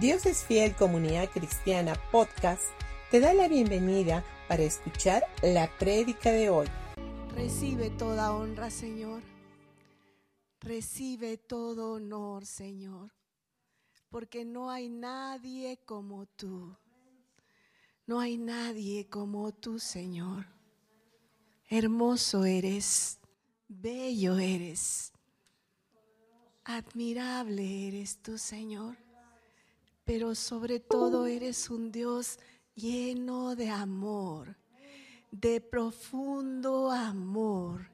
Dios es Fiel Comunidad Cristiana Podcast te da la bienvenida para escuchar la prédica de hoy. Recibe toda honra, Señor. Recibe todo honor, Señor. Porque no hay nadie como tú. No hay nadie como tú, Señor. Hermoso eres, bello eres, admirable eres tú, Señor pero sobre todo eres un Dios lleno de amor, de profundo amor,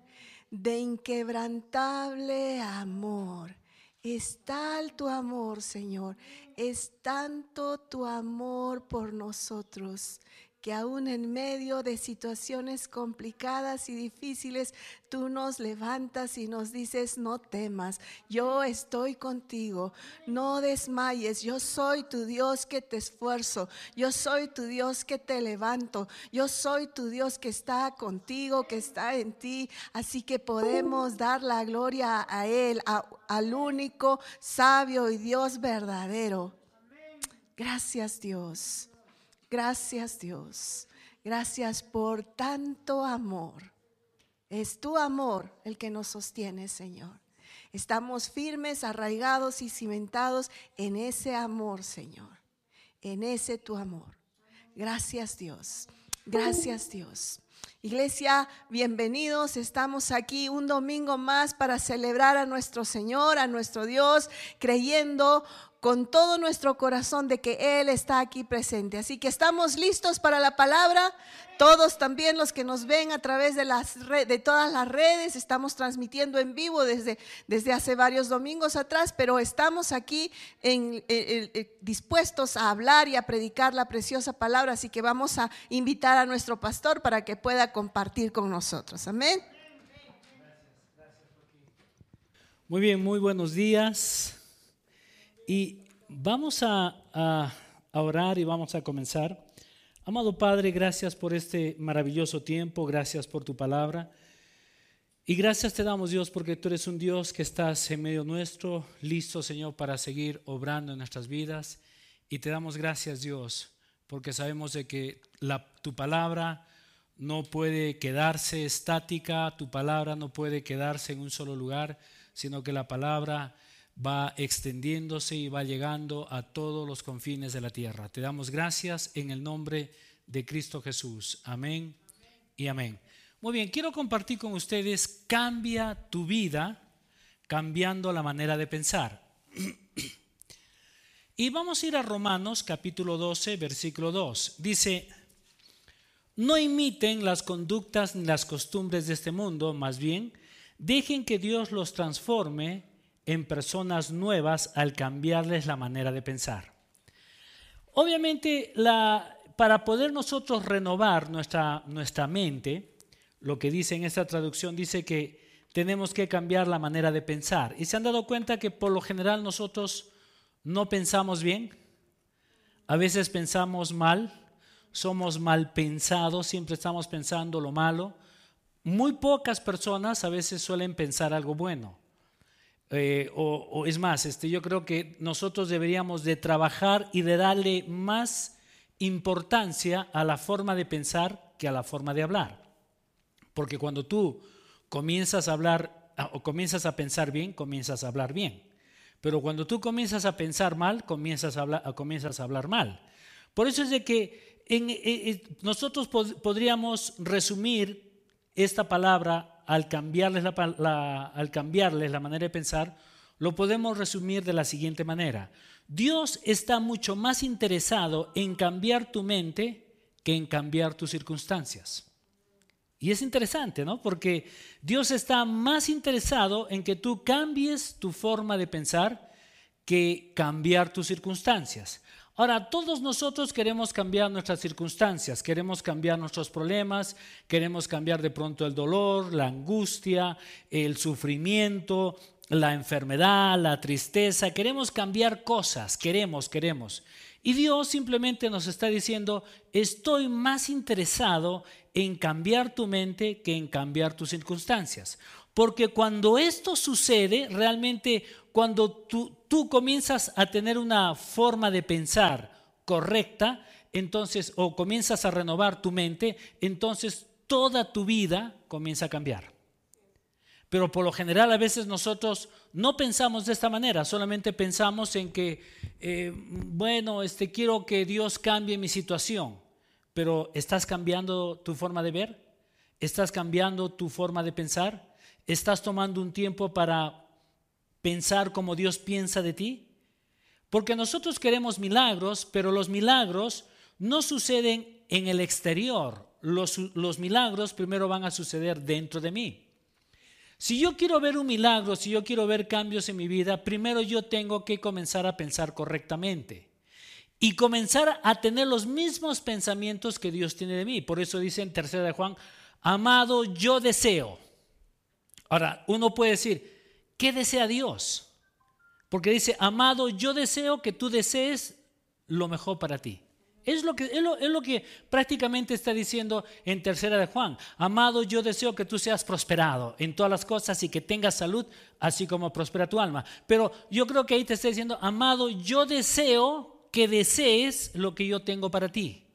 de inquebrantable amor. Es tal tu amor, Señor, es tanto tu amor por nosotros que aún en medio de situaciones complicadas y difíciles, tú nos levantas y nos dices, no temas, yo estoy contigo, no desmayes, yo soy tu Dios que te esfuerzo, yo soy tu Dios que te levanto, yo soy tu Dios que está contigo, que está en ti, así que podemos dar la gloria a Él, al único sabio y Dios verdadero. Gracias Dios. Gracias Dios. Gracias por tanto amor. Es tu amor el que nos sostiene, Señor. Estamos firmes, arraigados y cimentados en ese amor, Señor. En ese tu amor. Gracias Dios. Gracias Dios. Iglesia, bienvenidos. Estamos aquí un domingo más para celebrar a nuestro Señor, a nuestro Dios, creyendo con todo nuestro corazón de que Él está aquí presente. Así que estamos listos para la palabra. Todos también los que nos ven a través de, las de todas las redes, estamos transmitiendo en vivo desde, desde hace varios domingos atrás, pero estamos aquí en, dispuestos a hablar y a predicar la preciosa palabra. Así que vamos a invitar a nuestro pastor para que pueda compartir con nosotros. Amén. Muy bien, muy buenos días. Y vamos a, orar y vamos a comenzar. Amado Padre, gracias por este maravilloso tiempo, gracias por tu palabra. Y gracias te damos, Dios, porque tú eres un Dios que estás en medio nuestro, listo, Señor, para seguir obrando en nuestras vidas. Y te damos gracias, Dios, porque sabemos de que tu palabra no puede quedarse estática, tu palabra no puede quedarse en un solo lugar, sino que la palabra va extendiéndose y va llegando a todos los confines de la tierra. Te damos gracias en el nombre de Cristo Jesús. Amén y amén. Muy bien, quiero compartir con ustedes, cambia tu vida cambiando la manera de pensar. Y vamos a ir a Romanos capítulo 12, versículo 2. Dice, no imiten las conductas ni las costumbres de este mundo, más bien, dejen que Dios los transforme en personas nuevas al cambiarles la manera de pensar. Obviamente, para poder nosotros renovar nuestra, nuestra mente, lo que dice en esta traducción dice que tenemos que cambiar la manera de pensar. Y se han dado cuenta que por lo general nosotros no pensamos bien, a veces pensamos mal, somos mal pensados, siempre estamos pensando lo malo. Muy pocas personas a veces suelen pensar algo bueno. Eh, o, es más, este, yo creo que nosotros deberíamos de trabajar y de darle más importancia a la forma de pensar que a la forma de hablar. Porque cuando tú comienzas a hablar o comienzas a pensar bien, comienzas a hablar bien. Pero cuando tú comienzas a pensar mal, comienzas a hablar, comienzas a hablar mal. Por eso es de que eh, eh, nosotros podríamos resumir esta palabra al cambiarles la, al cambiarles la manera de pensar, lo podemos resumir de la siguiente manera. Dios está mucho más interesado en cambiar tu mente que en cambiar tus circunstancias. Y es interesante, ¿no? Porque Dios está más interesado en que tú cambies tu forma de pensar que cambiar tus circunstancias. Ahora, todos nosotros queremos cambiar nuestras circunstancias, queremos cambiar nuestros problemas, queremos cambiar de pronto el dolor, la angustia, el sufrimiento, la enfermedad, la tristeza, queremos cambiar cosas, queremos, queremos. Y Dios simplemente nos está diciendo, estoy más interesado en cambiar tu mente que en cambiar tus circunstancias. Porque cuando esto sucede, realmente cuando tú, tú comienzas a tener una forma de pensar correcta, entonces, o comienzas a renovar tu mente, entonces toda tu vida comienza a cambiar. Pero por lo general a veces nosotros no pensamos de esta manera, solamente pensamos en que, eh, bueno, este, quiero que Dios cambie mi situación, pero ¿estás cambiando tu forma de ver? ¿Estás cambiando tu forma de pensar? ¿Estás tomando un tiempo para pensar como Dios piensa de ti? Porque nosotros queremos milagros, pero los milagros no suceden en el exterior. Los, milagros primero van a suceder dentro de mí. Si yo quiero ver un milagro, si yo quiero ver cambios en mi vida, primero yo tengo que comenzar a pensar correctamente y comenzar a tener los mismos pensamientos que Dios tiene de mí. Por eso dice en tercera de Juan, amado, yo deseo. Ahora, uno puede decir, ¿qué desea Dios? Porque dice, amado, yo deseo que tú desees lo mejor para ti. Es lo, que, es, lo, que prácticamente está diciendo en tercera de Juan. Amado, yo deseo que tú seas prosperado en todas las cosas y que tengas salud, así como prospera tu alma. Pero yo creo que ahí te está diciendo, amado, yo deseo que desees lo que yo tengo para ti.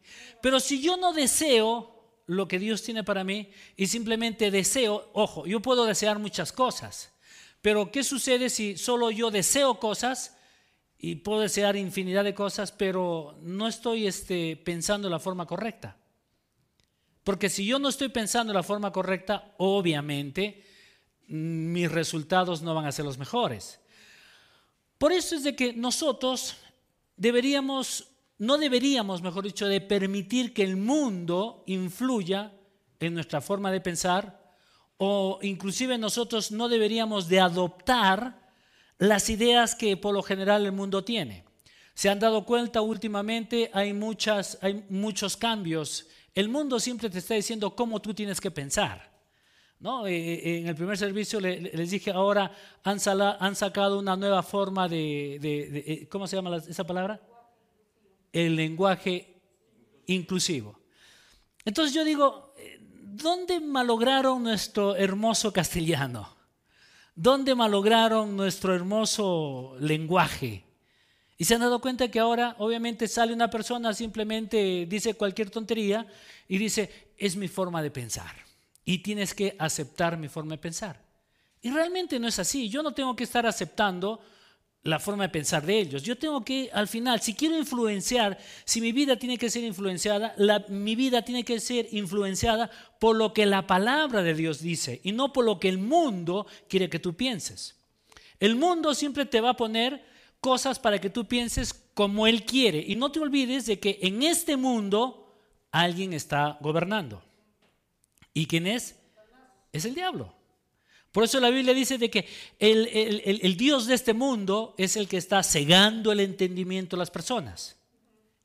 Pero si yo no deseo lo que Dios tiene para mí y simplemente deseo, ojo, yo puedo desear muchas cosas, pero ¿qué sucede si solo yo deseo cosas? y puedo desear infinidad de cosas, pero no estoy este, pensando la forma correcta. Porque si yo no estoy pensando la forma correcta, obviamente mis resultados no van a ser los mejores. Por eso es de que nosotros deberíamos, no deberíamos, mejor dicho, de permitir que el mundo influya en nuestra forma de pensar o inclusive nosotros no deberíamos de adoptar las ideas que por lo general el mundo tiene. Se han dado cuenta últimamente, hay, muchas, hay muchos cambios. El mundo siempre te está diciendo cómo tú tienes que pensar. ¿no? Eh, eh, en el primer servicio les dije, ahora han, sacado una nueva forma de, eh, ¿cómo se llama esa palabra? El lenguaje inclusivo. Entonces yo digo, ¿dónde malograron nuestro hermoso castellano? ¿Dónde malograron nuestro hermoso lenguaje? Y se han dado cuenta que ahora obviamente sale una persona, simplemente dice cualquier tontería y dice, es mi forma de pensar. Y tienes que aceptar mi forma de pensar. Y realmente no es así. Yo no tengo que estar aceptando la forma de pensar de ellos. Yo tengo que, al final, si quiero influenciar, si mi vida tiene que ser influenciada, mi vida tiene que ser influenciada por lo que la palabra de Dios dice y no por lo que el mundo quiere que tú pienses. El mundo siempre te va a poner cosas para que tú pienses como él quiere. Y no te olvides de que en este mundo alguien está gobernando. ¿Y quién es? Es el diablo. Por eso la Biblia dice de que el, Dios de este mundo es el que está cegando el entendimiento de las personas.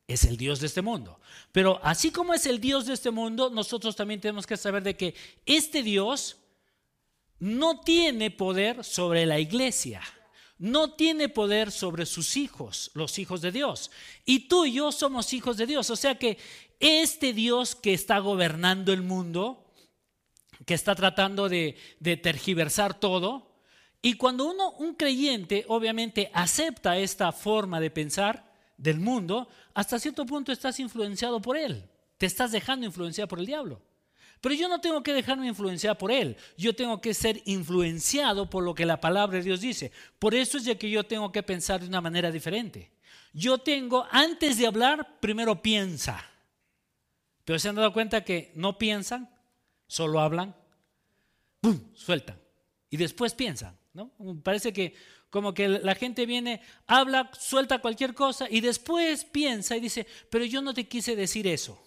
Es el Dios de este mundo. Pero así como es el Dios de este mundo, nosotros también tenemos que saber de que este Dios no tiene poder sobre la iglesia. No tiene poder sobre sus hijos, los hijos de Dios. Y tú y yo somos hijos de Dios. O sea que este Dios que está gobernando el mundo, que está tratando de, tergiversar todo. Y cuando uno, un creyente, obviamente acepta esta forma de pensar del mundo, hasta cierto punto estás influenciado por él. Te estás dejando influenciar por el diablo. Pero yo no tengo que dejarme influenciar por él. Yo tengo que ser influenciado por lo que la palabra de Dios dice. Por eso es de que yo tengo que pensar de una manera diferente. Yo tengo, antes de hablar, primero piensa. Pero se han dado cuenta que no piensan, solo hablan, ¡pum! sueltan. Y después piensan, ¿no? Parece que como que la gente viene, habla, suelta cualquier cosa y después piensa y dice, pero yo no te quise decir eso.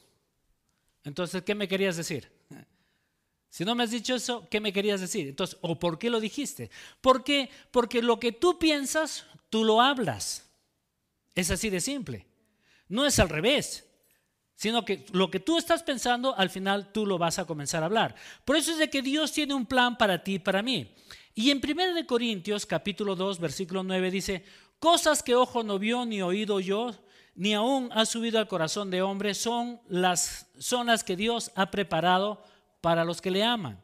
Entonces, ¿qué me querías decir? Si no me has dicho eso, ¿qué me querías decir? Entonces, ¿o por qué lo dijiste? ¿Por qué? Porque lo que tú piensas, tú lo hablas. Es así de simple. No es al revés sino que lo que tú estás pensando, al final tú lo vas a comenzar a hablar. Por eso es de que Dios tiene un plan para ti y para mí. Y en 1 Corintios capítulo 2, versículo 9 dice, cosas que ojo no vio ni oído yo, ni aún ha subido al corazón de hombre, son las, son las que Dios ha preparado para los que le aman.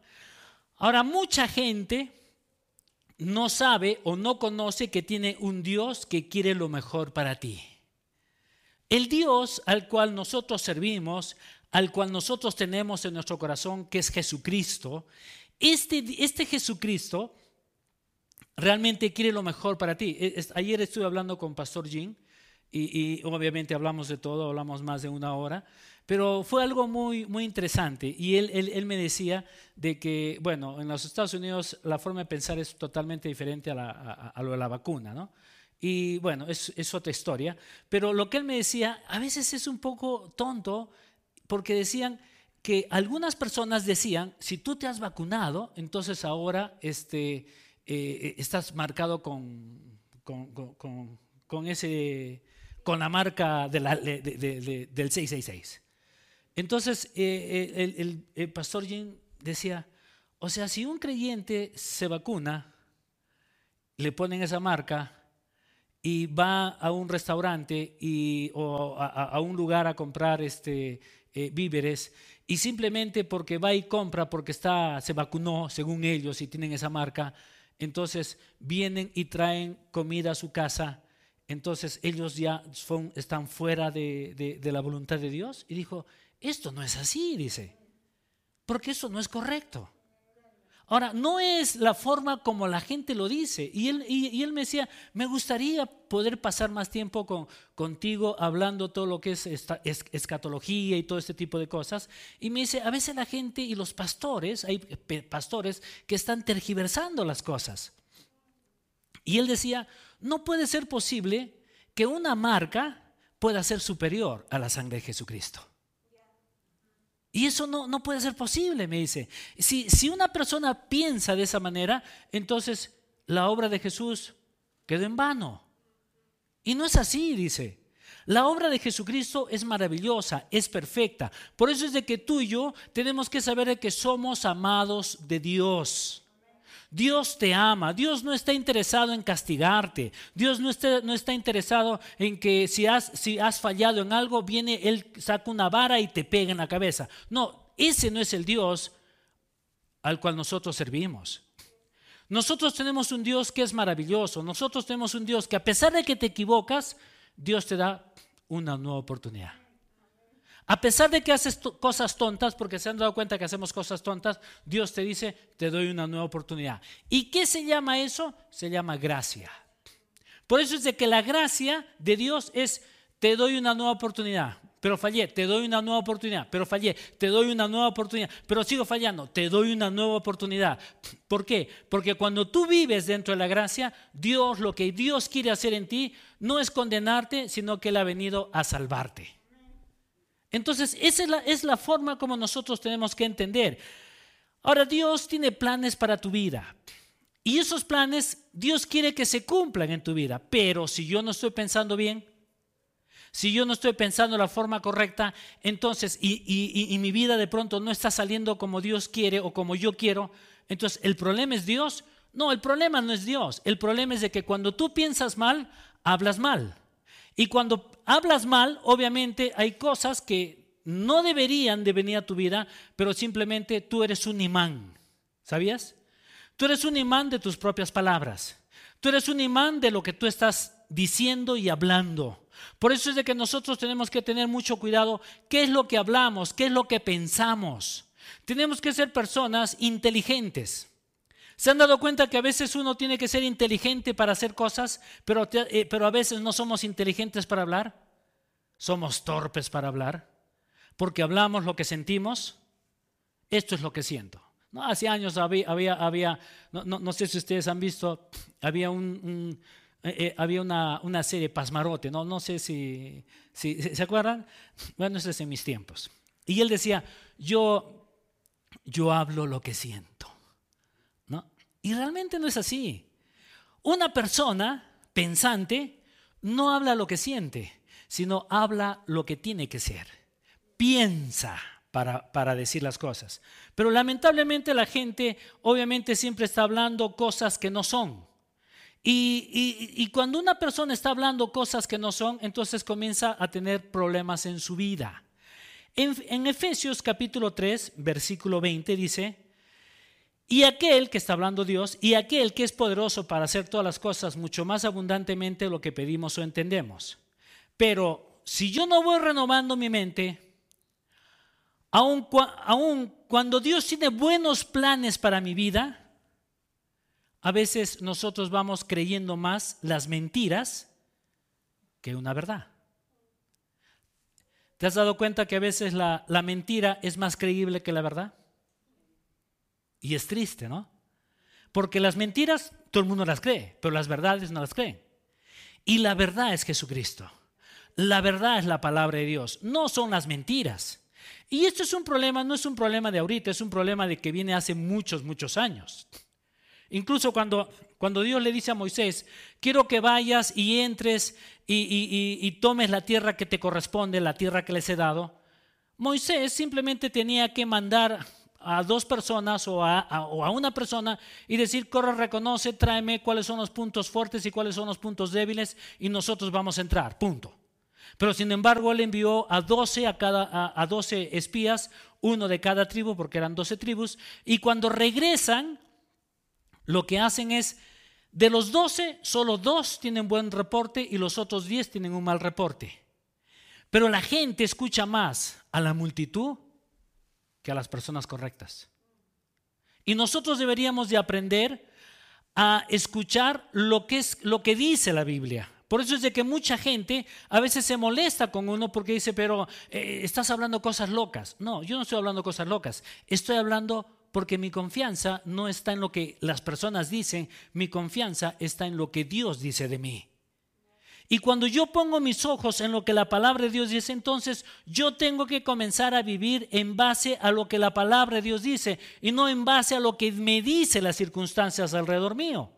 Ahora, mucha gente no sabe o no conoce que tiene un Dios que quiere lo mejor para ti. El Dios al cual nosotros servimos, al cual nosotros tenemos en nuestro corazón, que es Jesucristo, este, este Jesucristo realmente quiere lo mejor para ti. E, ayer estuve hablando con Pastor Jim y, obviamente hablamos de todo, hablamos más de una hora, pero fue algo muy, muy interesante y él, él, me decía de que, bueno, en los Estados Unidos la forma de pensar es totalmente diferente a, la, a, lo de la vacuna, ¿no? Y bueno, es, es otra historia, pero lo que él me decía, a veces es un poco tonto porque decían, que algunas personas decían, si tú te has vacunado, entonces ahora este, eh, estás marcado con, con, ese, con la marca del 666. Entonces eh, eh, el, el, pastor Jim decía, o sea, si un creyente se vacuna, le ponen esa marca y va a un restaurante y, o a, un lugar a comprar este, víveres y simplemente porque va y compra, porque está, se vacunó, según ellos, y tienen esa marca, entonces vienen y traen comida a su casa, entonces ellos ya están fuera de, de la voluntad de Dios. Y dijo, esto no es así, dice, porque eso no es correcto. Ahora, no es la forma como la gente lo dice. Y él, y, él me decía, me gustaría poder pasar más tiempo con, contigo hablando todo lo que es, escatología y todo este tipo de cosas. Y me dice, a veces la gente y los pastores, hay pastores que están tergiversando las cosas. Y él decía, no puede ser posible que una marca pueda ser superior a la sangre de Jesucristo. Y eso no, no puede ser posible, me dice. Si, si una persona piensa de esa manera, entonces la obra de Jesús quedó en vano. Y no es así, dice. La obra de Jesucristo es maravillosa, es perfecta. Por eso es de que tú y yo tenemos que saber que somos amados de Dios. Dios te ama, Dios no está interesado en castigarte, Dios no está, interesado en que si has, si has fallado en algo, viene Él, saca una vara y te pega en la cabeza. No, ese no es el Dios al cual nosotros servimos. Nosotros tenemos un Dios que es maravilloso, nosotros tenemos un Dios que a pesar de que te equivocas, Dios te da una nueva oportunidad. A pesar de que haces cosas tontas, porque se han dado cuenta que hacemos cosas tontas, Dios te dice, te doy una nueva oportunidad. ¿Y qué se llama eso? Se llama gracia. Por eso es de que la gracia de Dios es, te doy una nueva oportunidad, pero fallé, te doy una nueva oportunidad, pero fallé, te doy una nueva oportunidad, pero sigo fallando, te doy una nueva oportunidad. ¿Por qué? Porque cuando tú vives dentro de la gracia, Dios, lo que Dios quiere hacer en ti, no es condenarte, sino que Él ha venido a salvarte. Entonces, esa es la, forma como nosotros tenemos que entender. Ahora, Dios tiene planes para tu vida. Y esos planes Dios quiere que se cumplan en tu vida. Pero si yo no estoy pensando bien, si yo no estoy pensando la forma correcta, entonces, y, y, mi vida de pronto no está saliendo como Dios quiere o como yo quiero, entonces, ¿el problema es Dios? No, el problema no es Dios. El problema es de que cuando tú piensas mal, hablas mal. Y cuando hablas mal, obviamente hay cosas que no deberían de venir a tu vida, pero simplemente tú eres un imán. ¿Sabías? Tú eres un imán de tus propias palabras. Tú eres un imán de lo que tú estás diciendo y hablando. Por eso es de que nosotros tenemos que tener mucho cuidado qué es lo que hablamos, qué es lo que pensamos. Tenemos que ser personas inteligentes. ¿Se han dado cuenta que a veces uno tiene que ser inteligente para hacer cosas, pero, eh, pero a veces no somos inteligentes para hablar? Somos torpes para hablar, porque hablamos lo que sentimos. Esto es lo que siento. No, hace años había, había, no, sé si ustedes han visto, había, un, eh, eh, había una, una, serie Pasmarote, no, no sé si, si, ¿se acuerdan? Bueno, eso es en mis tiempos. Y él decía, yo, yo hablo lo que siento. Y realmente no es así. Una persona pensante no habla lo que siente, sino habla lo que tiene que ser. Piensa para, decir las cosas. Pero lamentablemente la gente obviamente siempre está hablando cosas que no son. Y, cuando una persona está hablando cosas que no son, entonces comienza a tener problemas en su vida. En, en Efesios capítulo 3, versículo 20 dice, Y aquel que está hablando Dios, y aquel que es poderoso para hacer todas las cosas mucho más abundantemente lo que pedimos o entendemos. Pero si yo no voy renovando mi mente, aun, cuando Dios tiene buenos planes para mi vida, a veces nosotros vamos creyendo más las mentiras que una verdad. ¿Te has dado cuenta que a veces la, la, mentira es más creíble que la verdad? Y es triste, ¿no? Porque las mentiras todo el mundo las cree, pero las verdades no las creen. Y la verdad es Jesucristo. La verdad es la palabra de Dios, no son las mentiras. Y esto es un problema, no es un problema de ahorita, es un problema de que viene hace muchos, muchos años. Incluso cuando, cuando Dios le dice a Moisés, quiero que vayas y entres y, tomes la tierra que te corresponde, la tierra que les he dado, Moisés simplemente tenía que mandar a dos personas o a, a, una persona y decir, corre, reconoce, tráeme cuáles son los puntos fuertes y cuáles son los puntos débiles y nosotros vamos a entrar, punto. Pero sin embargo, él envió a 12, a cada, a, 12 espías, uno de cada tribu, porque eran 12 tribus, y cuando regresan, lo que hacen es, de los 12, solo dos tienen buen reporte y los otros 10 tienen un mal reporte. Pero la gente escucha más a la multitud que a las personas correctas. Y nosotros deberíamos de aprender a escuchar lo que es lo que dice la Biblia. Por eso es de que mucha gente a veces se molesta con uno porque dice, pero eh, estás hablando cosas locas. No, yo no estoy hablando cosas locas. Estoy hablando porque mi confianza no está en lo que las personas dicen, mi confianza está en lo que Dios dice de mí. Y cuando yo pongo mis ojos en lo que la palabra de Dios dice, entonces yo tengo que comenzar a vivir en base a lo que la palabra de Dios dice y no en base a lo que me dice las circunstancias alrededor mío.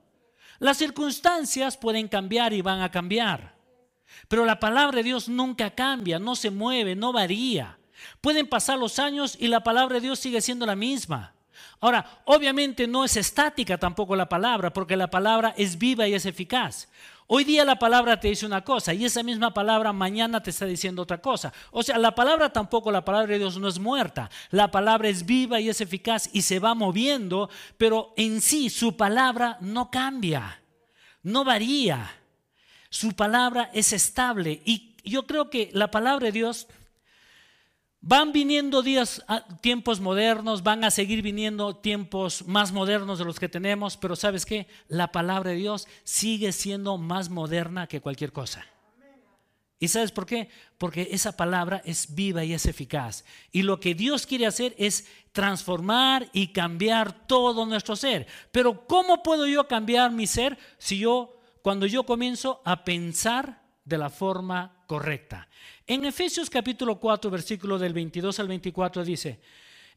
Las circunstancias pueden cambiar y van a cambiar. Pero la palabra de Dios nunca cambia, no se mueve, no varía. Pueden pasar los años y la palabra de Dios sigue siendo la misma. Ahora, obviamente no es estática tampoco la palabra, porque la palabra es viva y es eficaz. Hoy día la palabra te dice una cosa y esa misma palabra mañana te está diciendo otra cosa. O sea, la palabra tampoco, la palabra de Dios no es muerta. La palabra es viva y es eficaz y se va moviendo, pero en sí su palabra no cambia, no varía. Su palabra es estable y yo creo que la palabra de Dios Van viniendo días, ah, tiempos modernos, van a seguir viniendo tiempos más modernos de los que tenemos, pero sabes qué, la palabra de Dios sigue siendo más moderna que cualquier cosa. ¿Y sabes por qué? Porque esa palabra es viva y es eficaz. Y lo que Dios quiere hacer es transformar y cambiar todo nuestro ser. Pero ¿cómo puedo yo cambiar mi ser si yo, cuando yo comienzo a pensar de la forma correcta? En Efesios capítulo 4, versículo del 22 al 24 dice,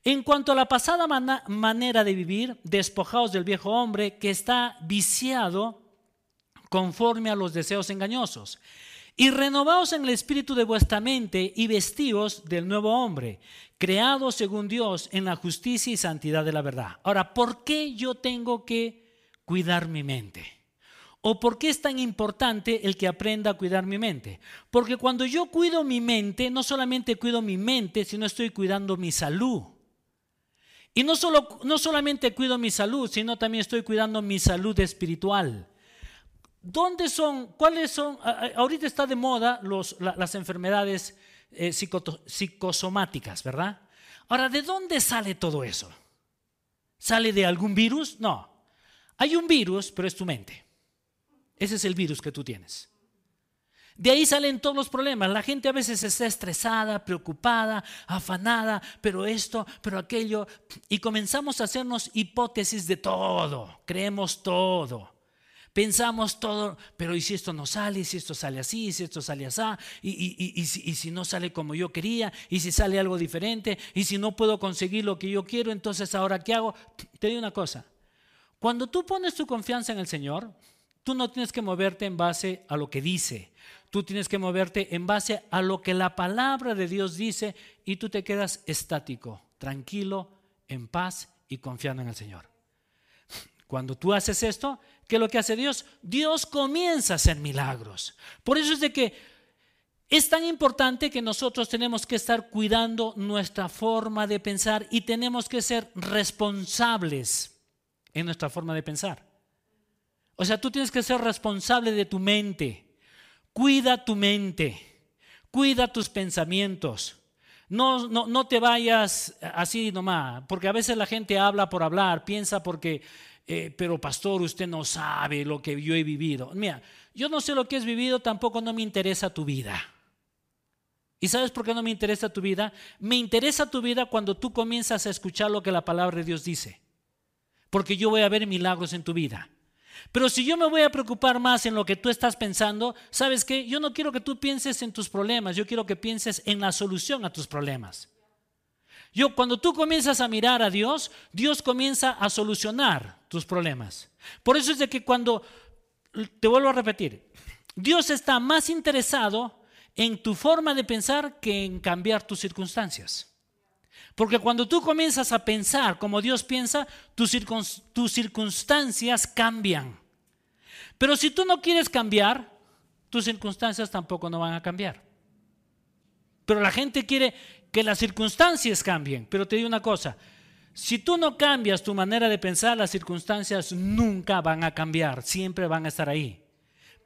en cuanto a la pasada manera de vivir, despojaos del viejo hombre que está viciado conforme a los deseos engañosos, y renovaos en el espíritu de vuestra mente y vestíos del nuevo hombre, creado según Dios en la justicia y santidad de la verdad. Ahora, ¿por qué yo tengo que cuidar mi mente? ¿O por qué es tan importante el que aprenda a cuidar mi mente? Porque cuando yo cuido mi mente, no solamente cuido mi mente, sino estoy cuidando mi salud. Y no, solo, no solamente cuido mi salud, sino también estoy cuidando mi salud espiritual. ¿Dónde son, cuáles son? Ahorita está de moda las enfermedades eh, psicosomáticas, ¿verdad? Ahora, ¿de dónde sale todo eso? ¿Sale de algún virus? No. Hay un virus, pero es tu mente. Ese es el virus que tú tienes. De ahí salen todos los problemas. La gente a veces está estresada, preocupada, afanada, pero esto, pero aquello. Y comenzamos a hacernos hipótesis de todo. Creemos todo. Pensamos todo, pero ¿y si esto no sale? ¿Y si esto sale así? ¿Y si esto sale así? ¿Y, si, ¿Y si no sale como yo quería? ¿Y si sale algo diferente? ¿Y si no puedo conseguir lo que yo quiero? Entonces, ¿ahora qué hago? Te digo una cosa. Cuando tú pones tu confianza en el Señor, Tú no tienes que moverte en base a lo que dice. Tú tienes que moverte en base a lo que la palabra de Dios dice y tú te quedas estático, tranquilo, en paz y confiando en el Señor. Cuando tú haces esto, ¿qué es lo que hace Dios? Dios comienza a hacer milagros. Por eso es de que es tan importante que nosotros tenemos que estar cuidando nuestra forma de pensar y tenemos que ser responsables en nuestra forma de pensar. O sea, tú tienes que ser responsable de tu mente. Cuida tu mente. Cuida tus pensamientos. No, no, no te vayas así nomás, porque a veces la gente habla por hablar, piensa porque, eh, pero pastor, usted no sabe lo que yo he vivido. Mira, yo no sé lo que has vivido, tampoco no me interesa tu vida. ¿Y sabes por qué no me interesa tu vida? Me interesa tu vida cuando tú comienzas a escuchar lo que la palabra de Dios dice. Porque yo voy a ver milagros en tu vida. Pero si yo me voy a preocupar más en lo que tú estás pensando, ¿sabes qué? Yo no quiero que tú pienses en tus problemas, yo quiero que pienses en la solución a tus problemas. Yo cuando tú comienzas a mirar a Dios, Dios comienza a solucionar tus problemas. Por eso es de que cuando te vuelvo a repetir, Dios está más interesado en tu forma de pensar que en cambiar tus circunstancias. Porque cuando tú comienzas a pensar como Dios piensa, tus, circunstancias cambian. Pero si tú no quieres cambiar, tus circunstancias tampoco no van a cambiar. Pero la gente quiere que las circunstancias cambien. Pero te digo una cosa, si tú no cambias tu manera de pensar, las circunstancias nunca van a cambiar, siempre van a estar ahí.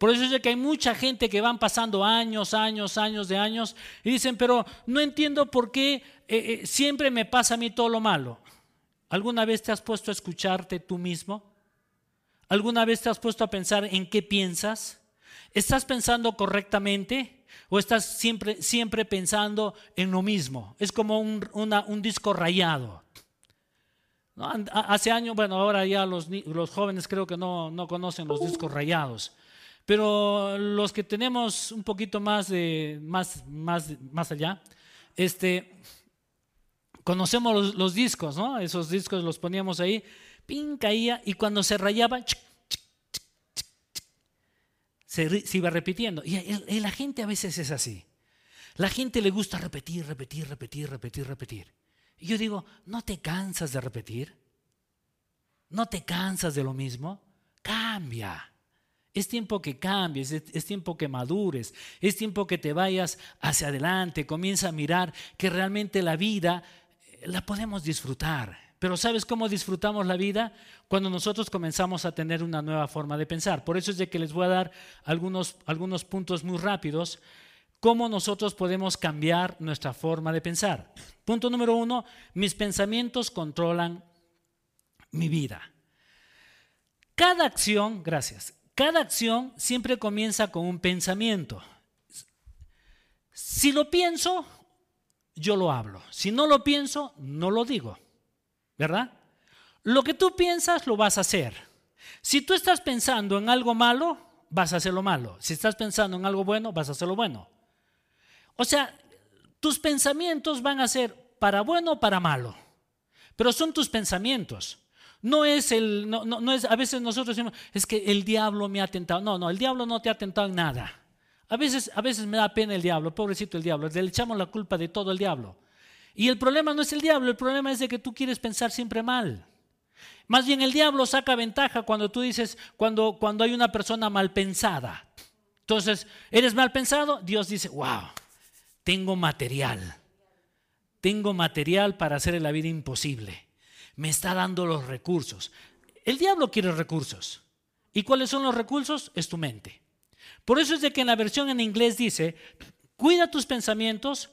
Por eso es que hay mucha gente que van pasando años, años, años de años y dicen, pero no entiendo por qué eh, eh, siempre me pasa a mí todo lo malo. ¿Alguna vez te has puesto a escucharte tú mismo? ¿Alguna vez te has puesto a pensar en qué piensas? ¿Estás pensando correctamente o estás siempre, siempre pensando en lo mismo? Es como un, un disco rayado. Hace años, bueno, ahora ya los, los jóvenes creo que no, no, conocen los discos rayados, pero los que tenemos un poquito más, de, más, más, más allá, este, conocemos los, discos, ¿no? Esos discos los poníamos ahí, pin, caía, y cuando se rayaba, se, iba repitiendo. Y, la gente a veces es así. La gente le gusta repetir, repetir, repetir, repetir, repetir. Y yo digo, ¿no te cansas de repetir? ¿No te cansas de lo mismo? Cambia. Es tiempo que cambies, es, tiempo que madures, es tiempo que te vayas hacia adelante, comienza a mirar que realmente la vida la podemos disfrutar. Pero ¿sabes cómo disfrutamos la vida? Cuando nosotros comenzamos a tener una nueva forma de pensar. Por eso es de que les voy a dar algunos, algunos puntos muy rápidos cómo nosotros podemos cambiar nuestra forma de pensar. Punto número uno, mis pensamientos controlan mi vida. Cada acción, gracias, cada acción siempre comienza con un pensamiento. Si lo pienso, yo lo hablo. Si no lo pienso, no lo digo. ¿Verdad? Lo que tú piensas, lo vas a hacer. Si tú estás pensando en algo malo, vas a hacer lo malo. Si estás pensando en algo bueno, vas a hacer lo bueno. O sea, tus pensamientos van a ser para bueno o para malo, pero son tus pensamientos. No es el, no, no, es, a veces nosotros decimos, es que el diablo me ha tentado. No, no, el diablo no te ha tentado en nada. A veces, a veces me da pena el diablo, pobrecito el diablo, le echamos la culpa de todo el diablo. Y el problema no es el diablo, el problema es de que tú quieres pensar siempre mal. Más bien el diablo saca ventaja cuando tú dices, cuando, cuando hay una persona mal pensada. Entonces, ¿eres mal pensado? Dios dice, wow, tengo material. Tengo material para hacer la vida imposible. Me está dando los recursos. El diablo quiere recursos. ¿Y cuáles son los recursos? Es tu mente. Por eso es de que en la versión en inglés dice, cuida tus pensamientos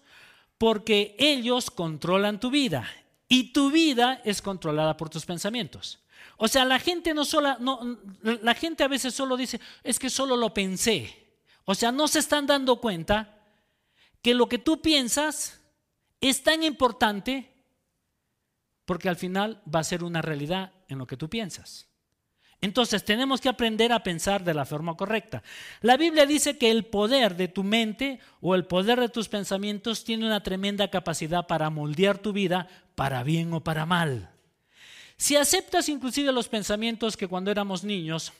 porque ellos controlan tu vida y tu vida es controlada por tus pensamientos. O sea, la gente no solo, no, la gente a veces solo dice, es que solo lo pensé. O sea, no se están dando cuenta que lo que tú piensas es tan importante porque al final va a ser una realidad en lo que tú piensas. Entonces tenemos que aprender a pensar de la forma correcta. La Biblia dice que el poder de tu mente o el poder de tus pensamientos tiene una tremenda capacidad para moldear tu vida para bien o para mal. Si aceptas inclusive los pensamientos que cuando éramos niños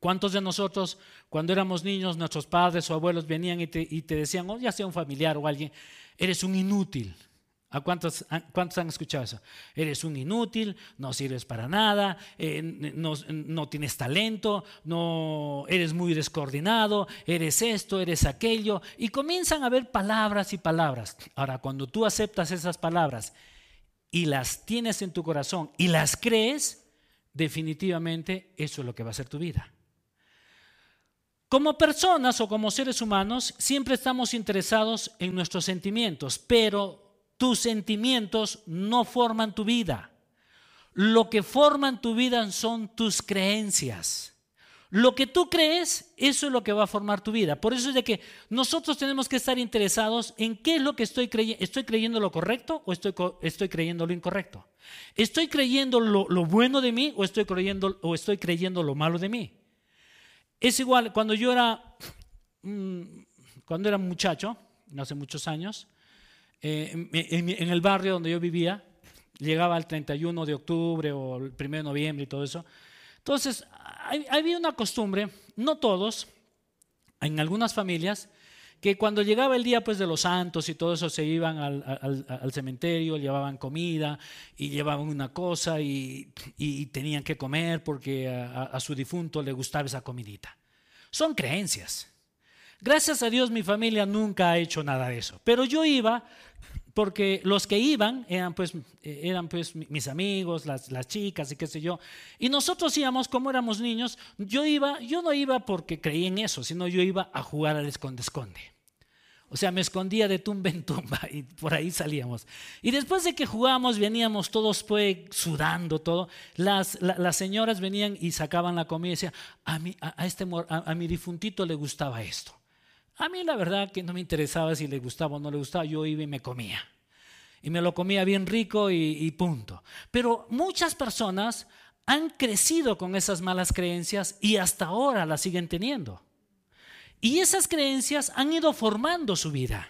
¿Cuántos de nosotros, cuando éramos niños, nuestros padres o abuelos venían y te, decían, o ya sea un familiar o alguien, eres un inútil? ¿A cuántos, cuántos han escuchado eso? Eres un inútil, no sirves para nada, eh, no, no, tienes talento, no eres muy descoordinado, eres esto, eres aquello. Y comienzan a ver palabras y palabras. Ahora, cuando tú aceptas esas palabras y las tienes en tu corazón y las crees, definitivamente eso es lo que va a ser tu vida. Como personas o como seres humanos, siempre estamos interesados en nuestros sentimientos, pero tus sentimientos no forman tu vida. Lo que forman tu vida son tus creencias. Lo que tú crees, eso es lo que va a formar tu vida. Por eso es de que nosotros tenemos que estar interesados en qué es lo que estoy creyendo. ¿Estoy creyendo lo correcto o estoy, creyendo lo incorrecto? ¿Estoy creyendo lo, bueno de mí o estoy, creyendo, o estoy creyendo lo malo de mí? Es igual, cuando yo era, mm, cuando era muchacho, hace muchos años, eh, en, el barrio donde yo vivía, llegaba el 31 de octubre o el 1 de noviembre y todo eso. Entonces, había una costumbre, no todos, en algunas familias, que cuando llegaba el día pues, de los santos y todo eso se iban al, cementerio, llevaban comida y llevaban una cosa y, tenían que comer porque a, su difunto le gustaba esa comidita. Son creencias. Gracias a Dios mi familia nunca ha hecho nada de eso, pero yo iba porque los que iban eran pues, eh, eran pues mis amigos, las, las, chicas y qué sé yo. Y nosotros íbamos, como éramos niños, yo iba, yo no iba porque creí en eso, sino yo iba a jugar al esconde-esconde. O sea, me escondía de tumba en tumba y por ahí salíamos. Y después de que jugábamos, veníamos todos pues sudando todo. Las, las señoras venían y sacaban la comida y decían, a, mí, a, este, a mi difuntito le gustaba esto. A mí la verdad que no me interesaba si le gustaba o no le gustaba, yo iba y me comía. Y me lo comía bien rico y, punto. Pero muchas personas han crecido con esas malas creencias y hasta ahora las siguen teniendo. Y esas creencias han ido formando su vida.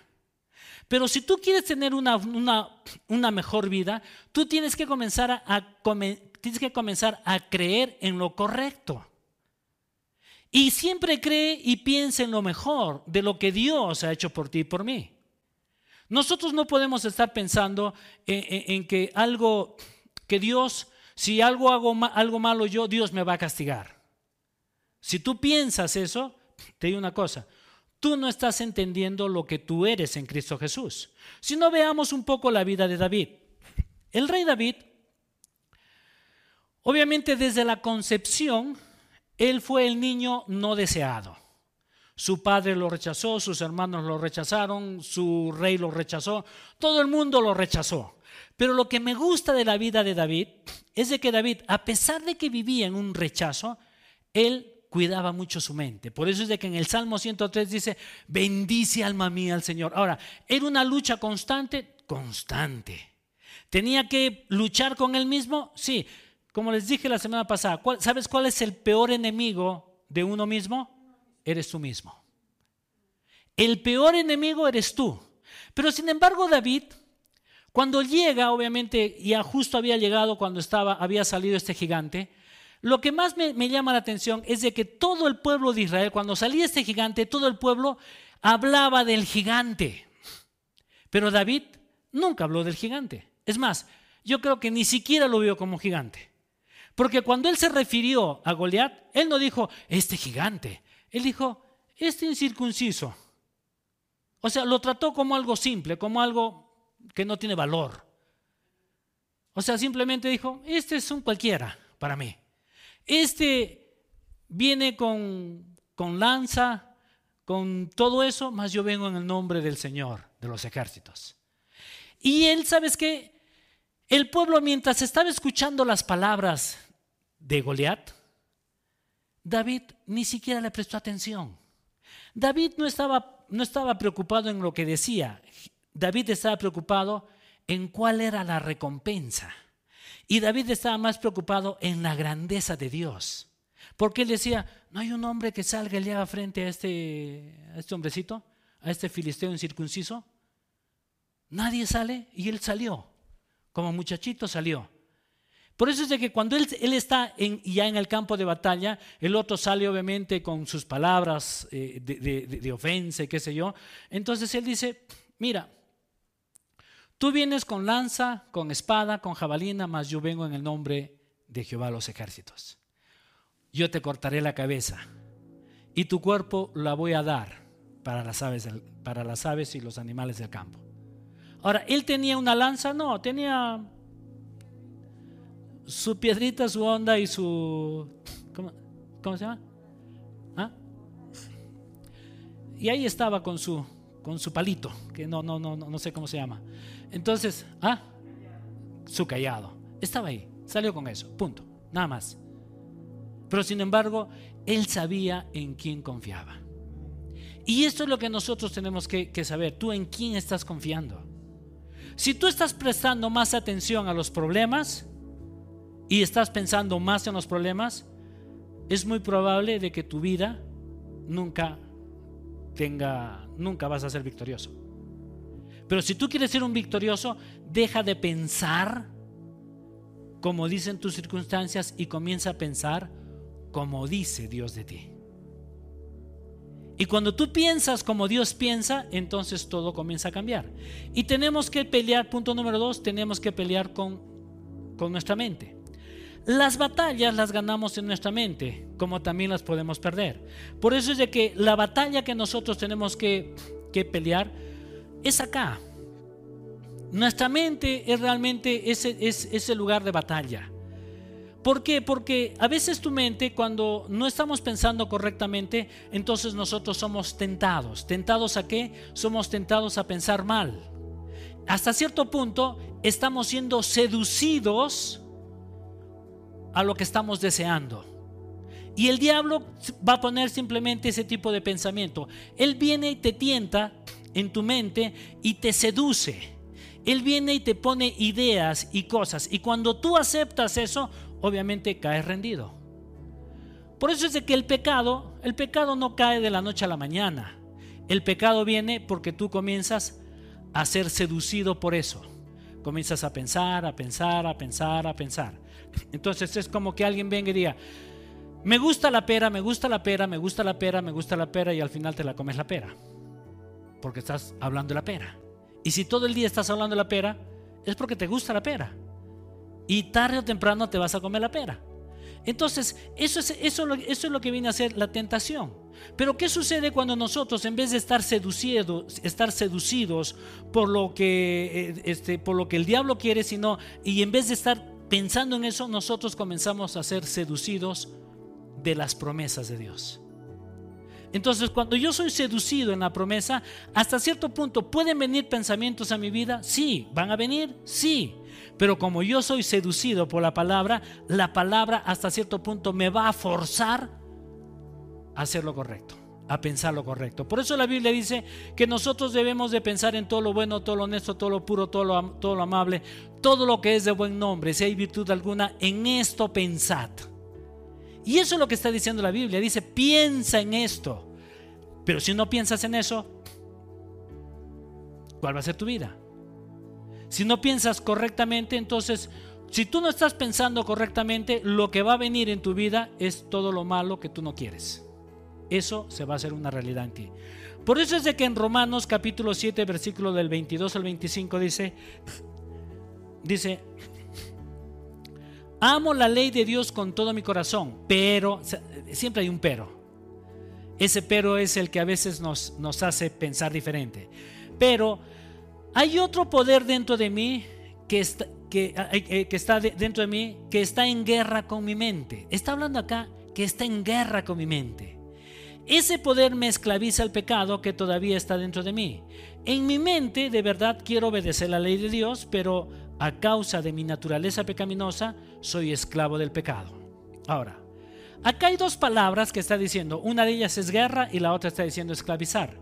Pero si tú quieres tener una, una, mejor vida, tú tienes que, comenzar a, tienes que comenzar a creer en lo correcto. Y siempre cree y piensa en lo mejor de lo que Dios ha hecho por ti y por mí. Nosotros no podemos estar pensando en, que algo, que Dios, si algo hago algo malo yo, Dios me va a castigar. Si tú piensas eso, te digo una cosa, tú no estás entendiendo lo que tú eres en Cristo Jesús. Si no veamos un poco la vida de David. El rey David, obviamente desde la concepción, él fue el niño no deseado. Su padre lo rechazó, sus hermanos lo rechazaron, su rey lo rechazó, todo el mundo lo rechazó. Pero lo que me gusta de la vida de David es de que David, a pesar de que vivía en un rechazo, él cuidaba mucho su mente. Por eso es de que en el Salmo 103 dice, bendice alma mía al Señor. Ahora, ¿era una lucha constante? Constante. ¿Tenía que luchar con él mismo? Sí, como les dije la semana pasada, ¿sabes cuál es el peor enemigo de uno mismo? Eres tú mismo. El peor enemigo eres tú. Pero sin embargo, David, cuando llega, obviamente, ya justo había llegado cuando estaba, había salido este gigante, lo que más me, me, llama la atención es de que todo el pueblo de Israel, cuando salía este gigante, todo el pueblo hablaba del gigante. Pero David nunca habló del gigante. Es más, yo creo que ni siquiera lo vio como gigante. Porque cuando él se refirió a Goliat, él no dijo, este gigante. Él dijo, este incircunciso. O sea, lo trató como algo simple, como algo que no tiene valor. O sea, simplemente dijo, este es un cualquiera para mí. Este viene con, con lanza, con todo eso, más yo vengo en el nombre del Señor de los ejércitos. Y él, ¿sabes qué? El pueblo mientras estaba escuchando las palabras de Goliat, David ni siquiera le prestó atención. David no estaba, no estaba preocupado en lo que decía, David estaba preocupado en cuál era la recompensa. Y David estaba más preocupado en la grandeza de Dios. Porque él decía, no hay un hombre que salga y le haga frente a este, a este hombrecito, a este filisteo incircunciso. Nadie sale y él salió. Como muchachito salió. Por eso es de que cuando él, está ya en el campo de batalla, el otro sale obviamente con sus palabras eh, de, ofensa y qué sé yo. Entonces él dice, mira, tú vienes con lanza, con espada, con jabalina, mas yo vengo en el nombre de Jehová los ejércitos. Yo te cortaré la cabeza y tu cuerpo la voy a dar para las aves, para las aves y los animales del campo. Ahora, ¿él tenía una lanza? No, tenía su piedrita, su onda y su... ¿Cómo, se llama? ¿Ah? Y ahí estaba con su, con su palito, que no, no, no, no sé cómo se llama. Entonces, ¿ah? Su callado. Estaba ahí, salió con eso, punto, nada más. Pero sin embargo, él sabía en quién confiaba. Y esto es lo que nosotros tenemos que, que saber. Tú en quién estás confiando. Si tú estás prestando más atención a los problemas y estás pensando más en los problemas, es muy probable de que tu vida nunca tenga, nunca vas a ser victorioso. Pero si tú quieres ser un victorioso, deja de pensar como dicen tus circunstancias y comienza a pensar como dice Dios de ti. Y cuando tú piensas como Dios piensa, entonces todo comienza a cambiar. Y tenemos que pelear, punto número dos, tenemos que pelear con, con nuestra mente. Las batallas las ganamos en nuestra mente, como también las podemos perder. Por eso es de que la batalla que nosotros tenemos que, que pelear es acá. Nuestra mente es realmente ese, es, ese lugar de batalla. ¿Por qué? Porque a veces tu mente, cuando no estamos pensando correctamente, entonces nosotros somos tentados. ¿Tentados a qué? Somos tentados a pensar mal. Hasta cierto punto estamos siendo seducidos a lo que estamos deseando. Y el diablo va a poner simplemente ese tipo de pensamiento. Él viene y te tienta en tu mente y te seduce. Él viene y te pone ideas y cosas. Y cuando tú aceptas eso, obviamente caes rendido. Por eso es de que el pecado, el pecado no cae de la noche a la mañana. El pecado viene porque tú comienzas a ser seducido por eso. Comienzas a pensar, a pensar, a pensar, a pensar. Entonces es como que alguien venga y diga, me gusta la pera, me gusta la pera, me gusta la pera, me gusta la pera y al final te la comes la pera. Porque estás hablando de la pera. Y si todo el día estás hablando de la pera, es porque te gusta la pera y tarde o temprano te vas a comer la pera. Entonces, eso es, eso, es lo que viene a ser la tentación. Pero ¿qué sucede cuando nosotros, en vez de estar seducidos, estar seducidos por lo que, eh, este, por lo que el diablo quiere, sino, y en vez de estar pensando en eso, nosotros comenzamos a ser seducidos de las promesas de Dios? Entonces, cuando yo soy seducido en la promesa, hasta cierto punto, ¿pueden venir pensamientos a mi vida? Sí. ¿Van a venir? Sí. Pero como yo soy seducido por la palabra, la palabra hasta cierto punto me va a forzar a hacer lo correcto, a pensar lo correcto. Por eso la Biblia dice que nosotros debemos de pensar en todo lo bueno, todo lo honesto, todo lo puro, todo lo, todo lo amable, todo lo que es de buen nombre, si hay virtud alguna, en esto pensad. Y eso es lo que está diciendo la Biblia. Dice, piensa en esto. Pero si no piensas en eso, ¿cuál va a ser tu vida? Si no piensas correctamente, entonces, si tú no estás pensando correctamente, lo que va a venir en tu vida es todo lo malo que tú no quieres. Eso se va a hacer una realidad en ti. Por eso es de que en Romanos capítulo 7, versículo del 22 al 25 dice, dice, amo la ley de Dios con todo mi corazón, pero, siempre hay un pero. Ese pero es el que a veces nos, nos hace pensar diferente. Pero hay otro poder dentro de mí que está, eh, que está dentro de mí que está en guerra con mi mente. Está hablando acá que está en guerra con mi mente. Ese poder me esclaviza al pecado que todavía está dentro de mí. En mi mente de verdad quiero obedecer la ley de Dios, pero a causa de mi naturaleza pecaminosa soy esclavo del pecado. Ahora, acá hay dos palabras que está diciendo. Una de ellas es guerra y la otra está diciendo esclavizar.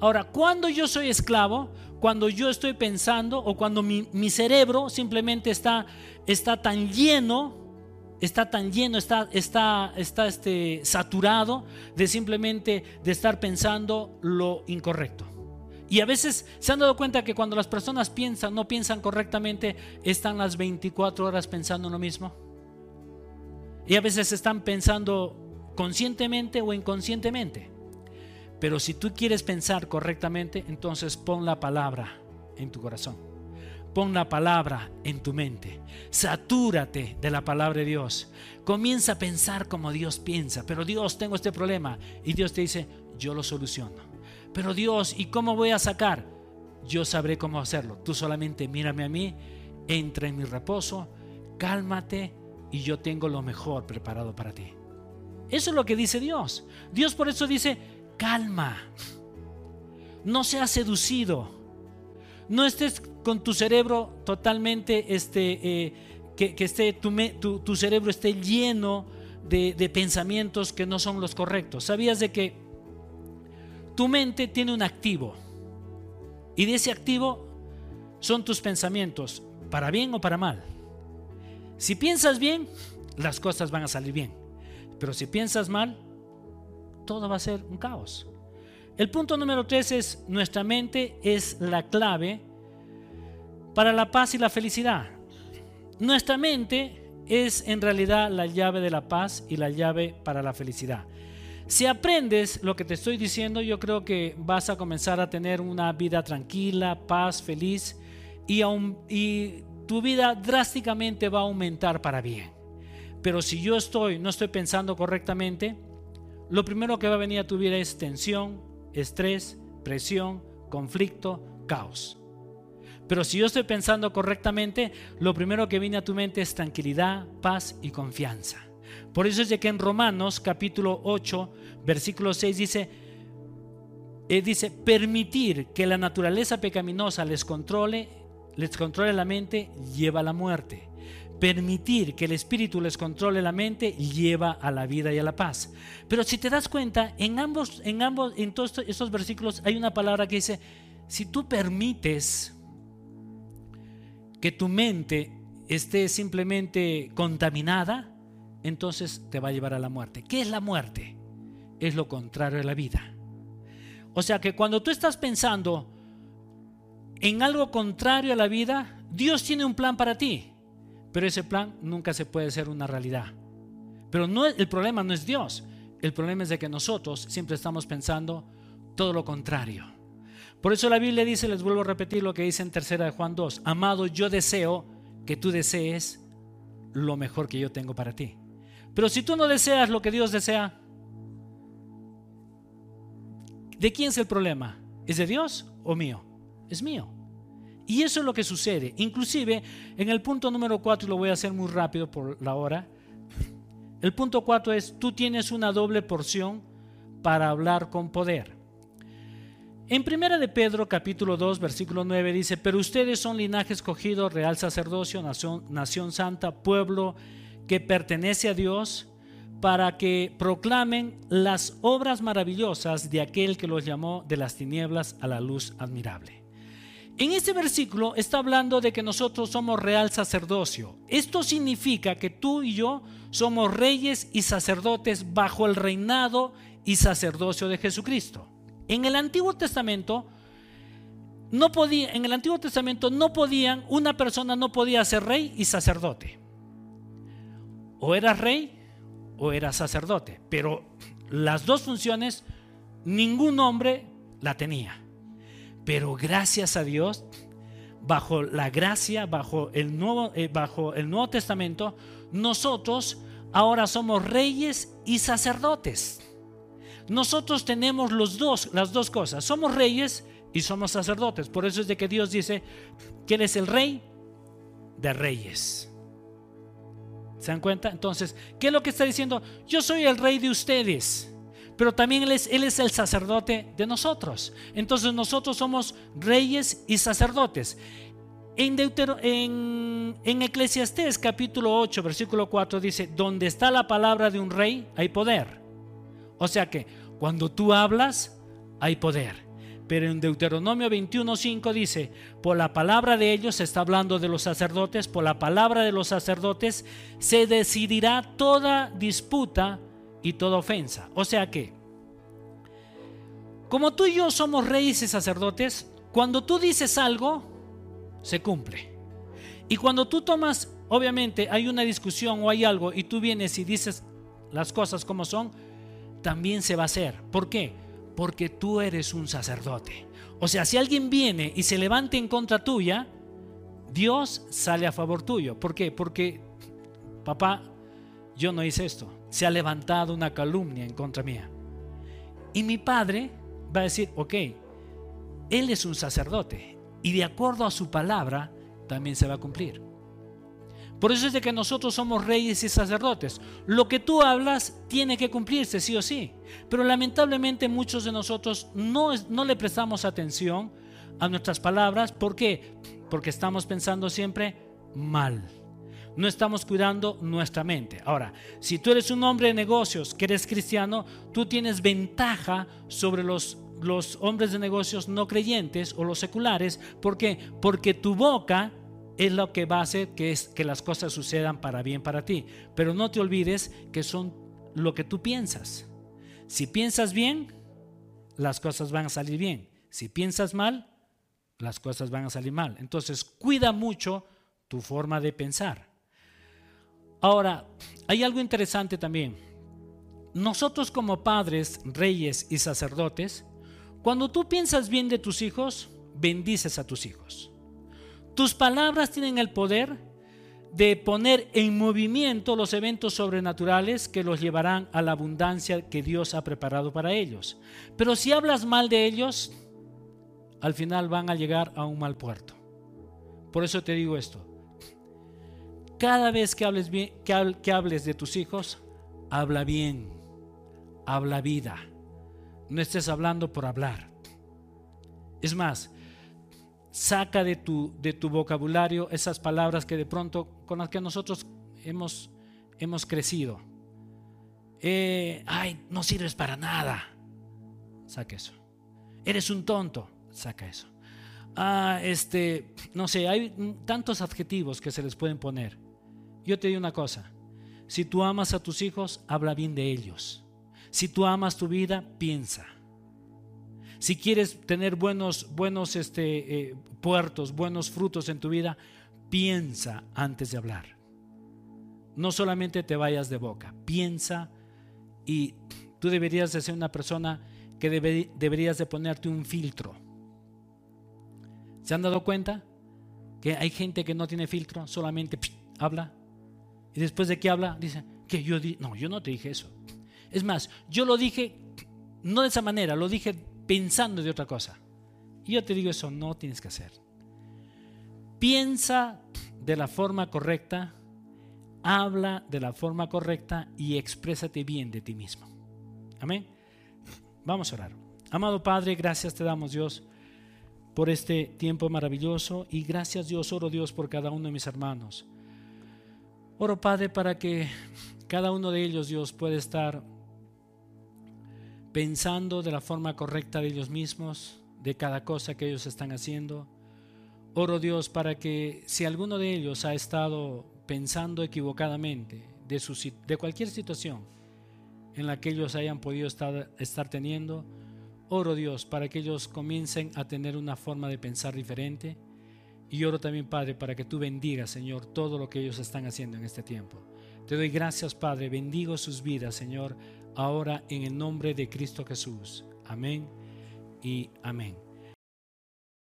Ahora, cuando yo soy esclavo, cuando yo estoy pensando o cuando mi, cerebro simplemente está, está tan lleno, está tan lleno, está, está, está este, saturado de simplemente de estar pensando lo incorrecto. Y a veces se han dado cuenta que cuando las personas piensan, no piensan correctamente, están las 24 horas pensando en lo mismo. Y a veces están pensando conscientemente o inconscientemente. Pero si tú quieres pensar correctamente, entonces pon la palabra en tu corazón. Pon la palabra en tu mente. Satúrate de la palabra de Dios. Comienza a pensar como Dios piensa. Pero Dios, tengo este problema. Y Dios te dice, yo lo soluciono. Pero Dios, ¿y cómo voy a sacar? Yo sabré cómo hacerlo. Tú solamente mírame a mí, entra en mi reposo, cálmate, y yo tengo lo mejor preparado para ti. Eso es lo que dice Dios. Dios por eso dice, calma, no seas seducido, no estés con tu cerebro totalmente, este, eh, que, esté, tu, tu, cerebro esté lleno de, de pensamientos que no son los correctos. ¿Sabías de que tu mente tiene un activo? Y de ese activo son tus pensamientos, para bien o para mal. Si piensas bien, las cosas van a salir bien. Pero si piensas mal, todo va a ser un caos. El punto número tres es, nuestra mente es la clave para la paz y la felicidad. Nuestra mente es en realidad la llave de la paz y la llave para la felicidad. Si aprendes lo que te estoy diciendo, yo creo que vas a comenzar a tener una vida tranquila, paz, feliz y, y tu vida drásticamente va a aumentar para bien. Pero si yo estoy, no estoy pensando correctamente, lo primero que va a venir a tu vida es tensión, estrés, presión, conflicto, caos. Pero si yo estoy pensando correctamente, lo primero que viene a tu mente es tranquilidad, paz y confianza. Por eso es de que en Romanos capítulo 8, versículo 6 dice, eh, dice, permitir que la naturaleza pecaminosa les controle, les controle la mente, lleva a la muerte. Permitir que el espíritu les controle la mente lleva a la vida y a la paz. Pero si te das cuenta, en ambos, en ambos, en todos estos versículos hay una palabra que dice: si tú permites que tu mente esté simplemente contaminada, entonces te va a llevar a la muerte. ¿Qué es la muerte? Es lo contrario de la vida. O sea que cuando tú estás pensando en algo contrario a la vida, Dios tiene un plan para ti. Pero ese plan nunca se puede ser una realidad. Pero no, el problema no es Dios. El problema es de que nosotros siempre estamos pensando todo lo contrario. Por eso la Biblia dice, les vuelvo a repetir lo que dice en tercera de Juan 2, amado, yo deseo que tú desees lo mejor que yo tengo para ti. Pero si tú no deseas lo que Dios desea, ¿de quién es el problema? ¿Es de Dios o mío? Es mío. Y eso es lo que sucede. Inclusive en el punto número 4, y lo voy a hacer muy rápido por la hora, el punto 4 es, tú tienes una doble porción para hablar con poder. En primera de Pedro capítulo 2 versículo 9 dice, pero ustedes son linaje escogido, real sacerdocio, nación, nación santa, pueblo que pertenece a Dios, para que proclamen las obras maravillosas de aquel que los llamó de las tinieblas a la luz admirable. En este versículo está hablando de que nosotros somos real sacerdocio. Esto significa que tú y yo somos reyes y sacerdotes bajo el reinado y sacerdocio de Jesucristo. En el Antiguo Testamento no podía, en el Antiguo Testamento no podían, una persona no podía ser rey y sacerdote. O era rey o era sacerdote, pero las dos funciones ningún hombre la tenía. Pero gracias a Dios, bajo la gracia, bajo el Nuevo, eh, bajo el Nuevo Testamento, nosotros ahora somos reyes y sacerdotes. Nosotros tenemos los dos, las dos cosas. Somos reyes y somos sacerdotes. Por eso es de que Dios dice que Él es el rey de reyes. ¿Se dan cuenta? Entonces, ¿qué es lo que está diciendo? Yo soy el rey de ustedes pero también él es, el sacerdote de nosotros. Entonces nosotros somos reyes y sacerdotes. En, en, en, Eclesiastés capítulo 8, versículo 4 dice, donde está la palabra de un rey, hay poder. O sea que cuando tú hablas, hay poder. Pero en Deuteronomio 21.5 dice, por la palabra de ellos, se está hablando de los sacerdotes, por la palabra de los sacerdotes se decidirá toda disputa y toda ofensa. O sea que, como tú y yo somos reyes y sacerdotes, cuando tú dices algo, se cumple. Y cuando tú tomas, obviamente hay una discusión o hay algo y tú vienes y dices las cosas como son, también se va a hacer. ¿Por qué? Porque tú eres un sacerdote. O sea, si alguien viene y se levanta en contra tuya, Dios sale a favor tuyo. ¿Por qué? Porque, papá, yo no hice esto se ha levantado una calumnia en contra mía. Y mi padre va a decir, ok, él es un sacerdote y de acuerdo a su palabra también se va a cumplir. Por eso es de que nosotros somos reyes y sacerdotes. Lo que tú hablas tiene que cumplirse, sí o sí. Pero lamentablemente muchos de nosotros no, no le prestamos atención a nuestras palabras. ¿Por qué? Porque estamos pensando siempre mal. No estamos cuidando nuestra mente. Ahora, si tú eres un hombre de negocios, que eres cristiano, tú tienes ventaja sobre los, los hombres de negocios no creyentes o los seculares. ¿Por qué? Porque tu boca es lo que va a hacer que, es, que las cosas sucedan para bien para ti. Pero no te olvides que son lo que tú piensas. Si piensas bien, las cosas van a salir bien. Si piensas mal, las cosas van a salir mal. Entonces, cuida mucho tu forma de pensar. Ahora, hay algo interesante también. Nosotros como padres, reyes y sacerdotes, cuando tú piensas bien de tus hijos, bendices a tus hijos. Tus palabras tienen el poder de poner en movimiento los eventos sobrenaturales que los llevarán a la abundancia que Dios ha preparado para ellos. Pero si hablas mal de ellos, al final van a llegar a un mal puerto. Por eso te digo esto. Cada vez que hables, que hables de tus hijos, habla bien, habla vida. No estés hablando por hablar. Es más, saca de tu, de tu vocabulario esas palabras que de pronto con las que nosotros hemos, hemos crecido. Eh, ay, no sirves para nada. Saca eso. Eres un tonto. Saca eso. Ah, este, no sé, hay tantos adjetivos que se les pueden poner. Yo te digo una cosa. Si tú amas a tus hijos, habla bien de ellos. Si tú amas tu vida, piensa. Si quieres tener buenos, buenos este, eh, puertos, buenos frutos en tu vida, piensa antes de hablar. No solamente te vayas de boca, piensa y tú deberías de ser una persona que deberías de ponerte un filtro. ¿Se han dado cuenta? Que hay gente que no tiene filtro, solamente habla. Y después de que habla, dice, que yo di no, yo no te dije eso. Es más, yo lo dije no de esa manera, lo dije pensando de otra cosa. Y yo te digo eso, no tienes que hacer. Piensa de la forma correcta, habla de la forma correcta y exprésate bien de ti mismo. Amén. Vamos a orar. Amado Padre, gracias te damos Dios por este tiempo maravilloso y gracias Dios, oro Dios por cada uno de mis hermanos. Oro Padre para que cada uno de ellos Dios pueda estar pensando de la forma correcta de ellos mismos, de cada cosa que ellos están haciendo. Oro Dios para que si alguno de ellos ha estado pensando equivocadamente de, su, de cualquier situación en la que ellos hayan podido estar, estar teniendo, oro Dios para que ellos comiencen a tener una forma de pensar diferente. Y oro también, Padre, para que tú bendigas, Señor, todo lo que ellos están haciendo en este tiempo. Te doy gracias, Padre. Bendigo sus vidas, Señor ahora en el nombre de Cristo Jesús. Amén y amén.